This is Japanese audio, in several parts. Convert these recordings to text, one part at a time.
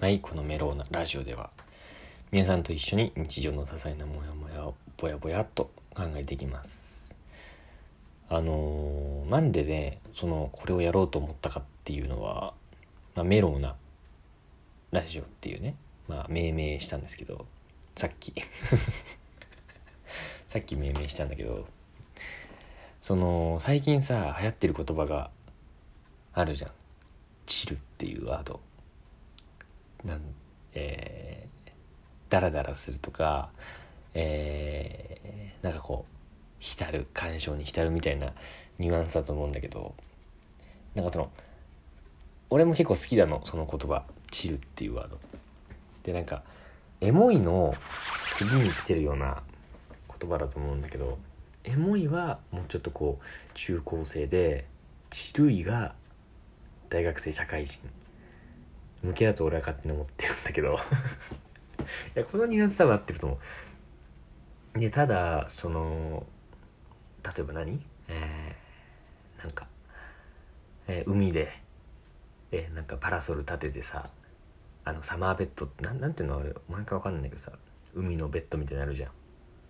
ないこのメローなラジオでは。皆さんと一緒に日常の些細なモヤモヤをぼやぼやっと考えていきます。あのー、なんでねそのこれをやろうと思ったかっていうのは、まあ、メローなラジオっていうねまあ命名したんですけどさっき。さっき命名したんだけどその最近さ流行ってる言葉があるじゃん「チル」っていうワード。なんえー、ダラダラするとかえー、なんかこう浸る感傷に浸るみたいなニュアンスだと思うんだけどなんかその俺も結構好きなのその言葉「チル」っていうワード。でなんかエモいの次に来てるような言葉だと思うんだけどエモいはもうちょっとこう中高生でチルいが大学生社会人。向けだと俺は勝手に思ってるんだけど。いやこのニュアンス多分合ってると思う。でただその例えば何？えー、なんか、えー、海で、えー、なんかパラソル立ててさあのサマーベッドってななんていうの？あれ毎回わかんないけどさ海のベッドみたいになるじゃん。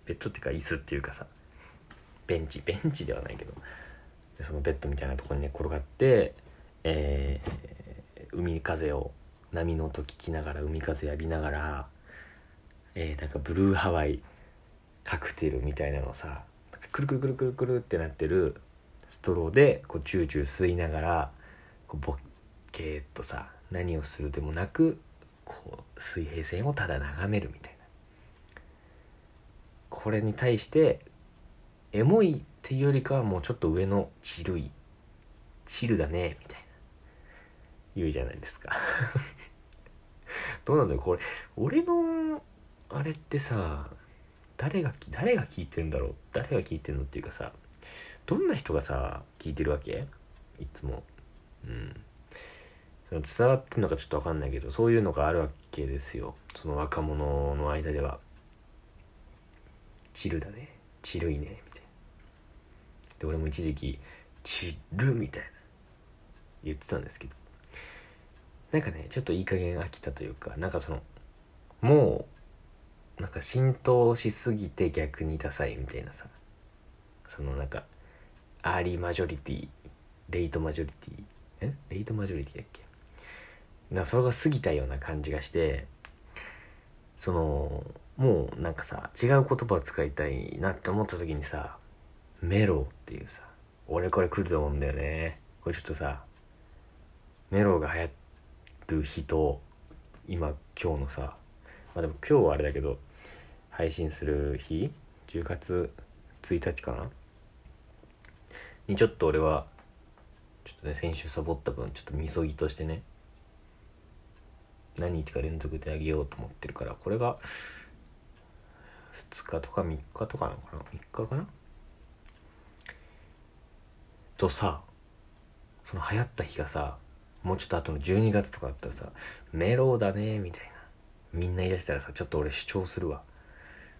ベッドっていうか椅子っていうかさベンチ。ベンチではないけど。でそのベッドみたいなとこに、ね、転がって、えー、海風を波の音聞きながら海風浴びながら、えー、なんかブルーハワイカクテルみたいなのさくるくるくるくるくるってなってるストローでこうチューチュー吸いながらこうボッケーっとさ何をするでもなくこう水平線をただ眺めるみたいな。これに対してエモいっていうよりかはもうちょっと上のチルいチルだねみたいな。言うじゃないですか。どうなんだよこれ。俺のあれってさ誰が誰が聞いてるんだろう？誰が聞いてるのっていうかさどんな人がさ聞いてるわけ？いつも。うん。その伝わってるのかちょっと分かんないけどそういうのがあるわけですよ。その若者の間では。チルだね。チルいねみたいな。で俺も一時期チルみたいな。言ってたんですけど。なんかねちょっといい加減飽きたというかなんかそのもうなんか浸透しすぎて逆にダサいみたいなさそのなんかアーリーマジョリティレイトマジョリティえ？レイトマジョリティだっけ？なそれが過ぎたような感じがしてそのもうなんかさ違う言葉を使いたいなって思った時にさメロっていうさ俺これ来ると思うんだよね。これちょっとさメロが流行る日と今今日のさまあでも今日はあれだけど配信する日10月1日かな？にちょっと俺はちょっとね先週サボった分ちょっとみそぎとしてね何日か連続であげようと思ってるからこれが2日とか3日とかなのかな？3日かな？とさその流行った日がさもうちょっと後の12月とかだったらさメロだねみたいな。みんな言い出したらさちょっと俺主張するわ。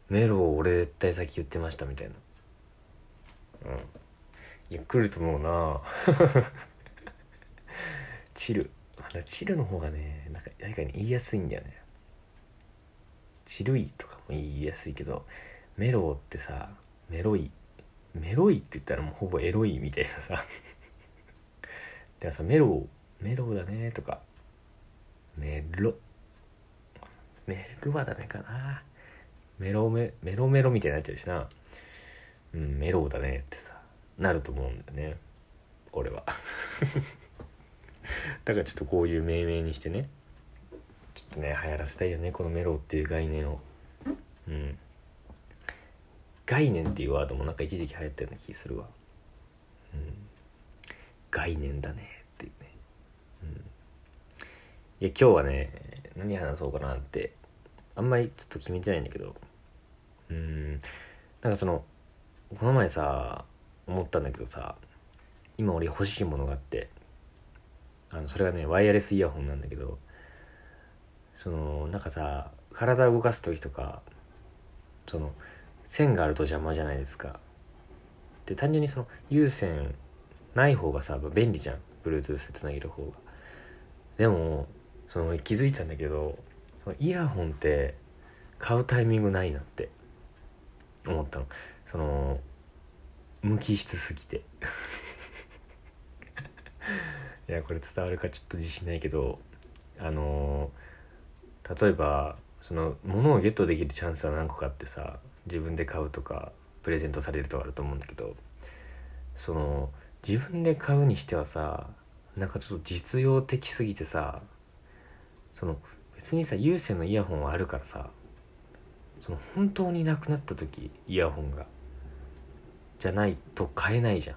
メロを俺絶対先言ってましたみたいな。うん。いや来ると思うな。チル。まだチルの方がねなんか誰かに言いやすいんだよね。チルいとかも言いやすいけどメロってさメロいメロいって言ったらもうほぼエロいみたいなさ。だからさメロメロだねとか。メロ。メロはダメかな。メロメメロメロみたいになっちゃうしな。うんメロだねってさなると思うんだよね。俺は。だからちょっとこういう命名にしてね。ちょっとね流行らせたいよねこのメロっていう概念を。うん。概念っていうワードもなんか一時期流行ったような気するわ。うん。概念だね。や今日はね何話そうかなってあんまりちょっと決めてないんだけど。うーんなんかそのこの前さ思ったんだけどさ今俺欲しいものがあってあのそれがねワイヤレスイヤホンなんだけどそのなんかさ体を動かす時とかその線があると邪魔じゃないですか。で単純にその有線ない方がさ便利じゃん。Bluetooth でつなげる方が。でもその気づいたんだけどそのイヤホンって買うタイミングないなって思ったの。その無機質すぎて。いやこれ伝わるかちょっと自信ないけどあの例えばその物をゲットできるチャンスは何個かあってさ自分で買うとかプレゼントされるとかあると思うんだけどその自分で買うにしてはさなんかちょっと実用的すぎてさその別にさ有線のイヤホンはあるからさその本当になくなった時イヤホンがじゃないと買えないじゃん。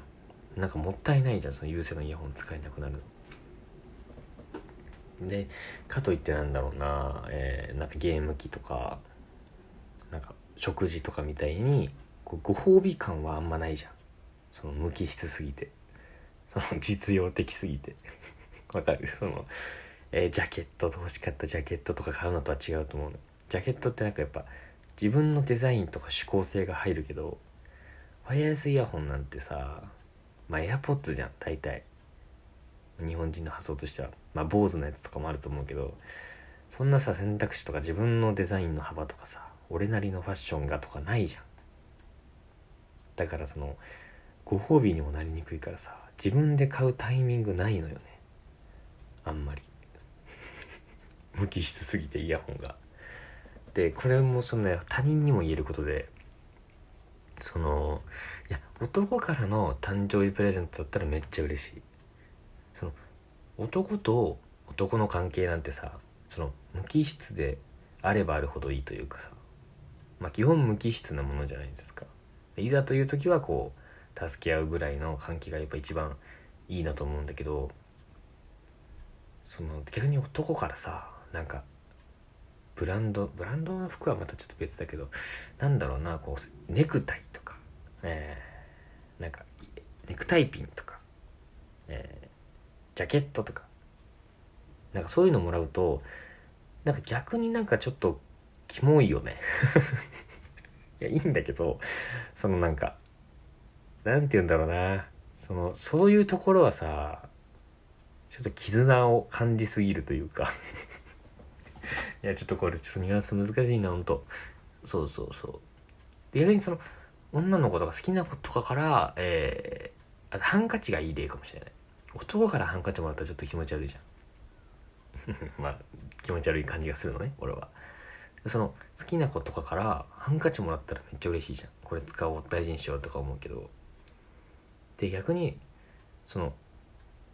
なんかもったいないじゃんその有線のイヤホン使えなくなるの。でかといってなんだろうな、えー、なんかゲーム機とかなんか食事とかみたいにこうご褒美感はあんまないじゃん。その無機質すぎて。その実用的すぎて。わかる？その、えー、ジャケットと欲しかったジャケットとか買うのとは違うと思うの。ジャケットってなんかやっぱ自分のデザインとか指向性が入るけどワイヤレスイヤホンなんてさまあ AirPods じゃん大体。日本人の発想としては。まあ BOSE のやつとかもあると思うけどそんなさ選択肢とか自分のデザインの幅とかさ俺なりのファッションがとかないじゃん。だからそのご褒美にもなりにくいからさ自分で買うタイミングないのよね。あんまり。無機質すぎてイヤホンが。でこれもその、ね、他人にも言えることでそのいや男からの誕生日プレゼントだったらめっちゃ嬉しい。その男と男の関係なんてさその無機質であればあるほどいいというかさ。まあ基本無機質なものじゃないですか。いざという時はこう助け合うぐらいの関係がやっぱ一番いいなと思うんだけどその逆に男からさなんかブランドブランドの服はまたちょっと別だけどなんだろうなこうネクタイとか、えー、なんかネクタイピンとか、えー、ジャケットとかなんかそういうのもらうとなんか逆になんかちょっとキモいよね。いやいいんだけどそのなんかなんて言うんだろうなそのそういうところはさちょっと絆を感じすぎるというか。いやちょっとこれちょっとニュアンス難しいなほんと。そうそうそう。で逆にその女の子とか好きな子とかからえー、あハンカチがいい例かもしれない。男からハンカチもらったらちょっと気持ち悪いじゃん。まあ気持ち悪い感じがするのね俺は。その好きな子とかからハンカチもらったらめっちゃ嬉しいじゃん。これ使おう大事にしようとか思うけど。で逆にその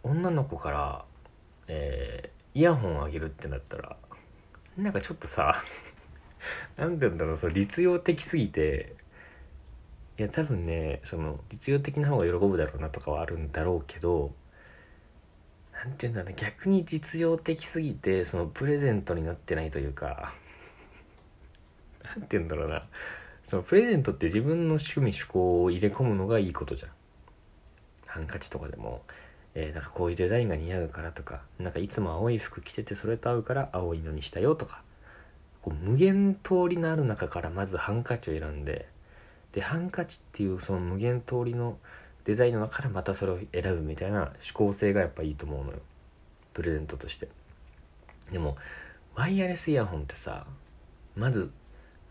女の子から、えー、イヤホンあげるってなったらなんかちょっとさ 何て言うんだろうそ実用的すぎていや多分ねその実用的な方が喜ぶだろうなとかはあるんだろうけど何て言うんだろう逆に実用的すぎてそのプレゼントになってないというか 何て言うんだろうなそのプレゼントって自分の趣味趣向を入れ込むのがいいことじゃん。ハンカチとかでも。えー、なんかこういうデザインが似合うからとかなんかいつも青い服着ててそれと合うから青いのにしたよとかこう無限通りのある中からまずハンカチを選んででハンカチっていうその無限通りのデザインの中からまたそれを選ぶみたいな思考性がやっぱいいと思うのよ。プレゼントとして。でもワイヤレスイヤホンってさまず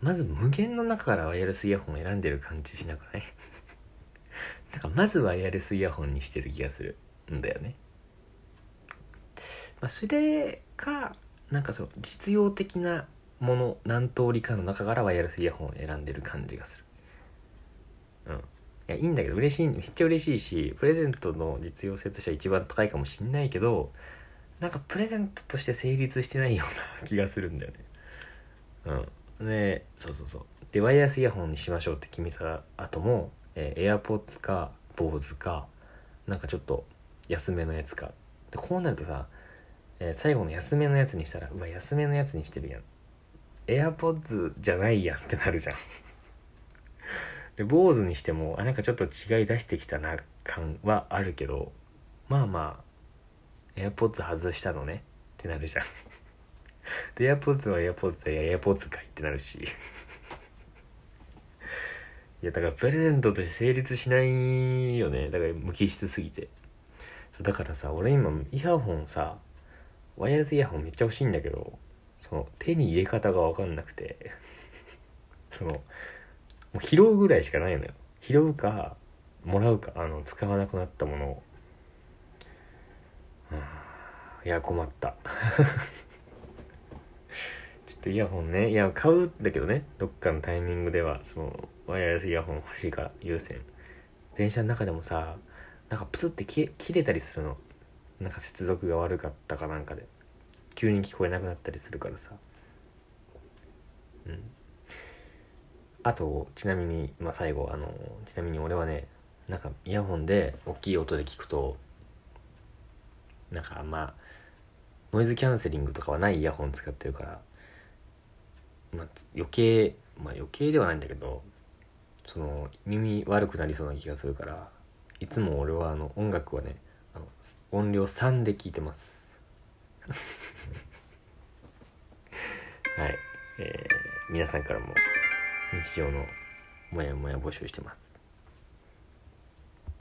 まず無限の中からワイヤレスイヤホンを選んでる感じしなくない？なんかまずワイヤレスイヤホンにしてる気がする。んだよね。まあ、それかなんかその実用的なもの何通りかの中からワイヤレスイヤホンを選んでる感じがする。うん。いやいいんだけど嬉しいめっちゃ嬉しいしプレゼントの実用性としては一番高いかもしんないけどなんかプレゼントとして成立してないような気がするんだよね。うん。でそうそうそう。でワイヤレスイヤホンにしましょうって決めた後も、えー、AirPods か BOSE かなんかちょっと安めのやつか。でこうなるとさ、えー、最後の安めのやつにしたらうわ安めのやつにしてるやん。AirPods じゃないやんってなるじゃん。で BOSE にしてもあなんかちょっと違い出してきたな感はあるけどまあまあ AirPods 外したのね。ってなるじゃん。で AirPods は AirPods で AirPods かいってなるし。いやだからプレゼントとして成立しないよね。だから無機質すぎて。だからさ俺今イヤホンさワイヤレスイヤホンめっちゃ欲しいんだけどその手に入れ方が分かんなくて。そのもう拾うぐらいしかないのよ。拾うかもらうかあの使わなくなったものを。いや困った。ちょっとイヤホンね。いや買うんだけどね。どっかのタイミングではそのワイヤレスイヤホン欲しいから優先。電車の中でもさなんかプツって切れたりするのなんか接続が悪かったかなんかで急に聞こえなくなったりするからさ。うん。あとちなみにまあ最後あのちなみに俺はねなんかイヤホンで大きい音で聞くとなんかまあノイズキャンセリングとかはないイヤホン使ってるから、まあ、余計まあ余計ではないんだけどその耳悪くなりそうな気がするからいつも俺はあの音楽はねあの音量3で聞いてます。はい、えー、皆さんからも日常のモヤモヤ募集してます。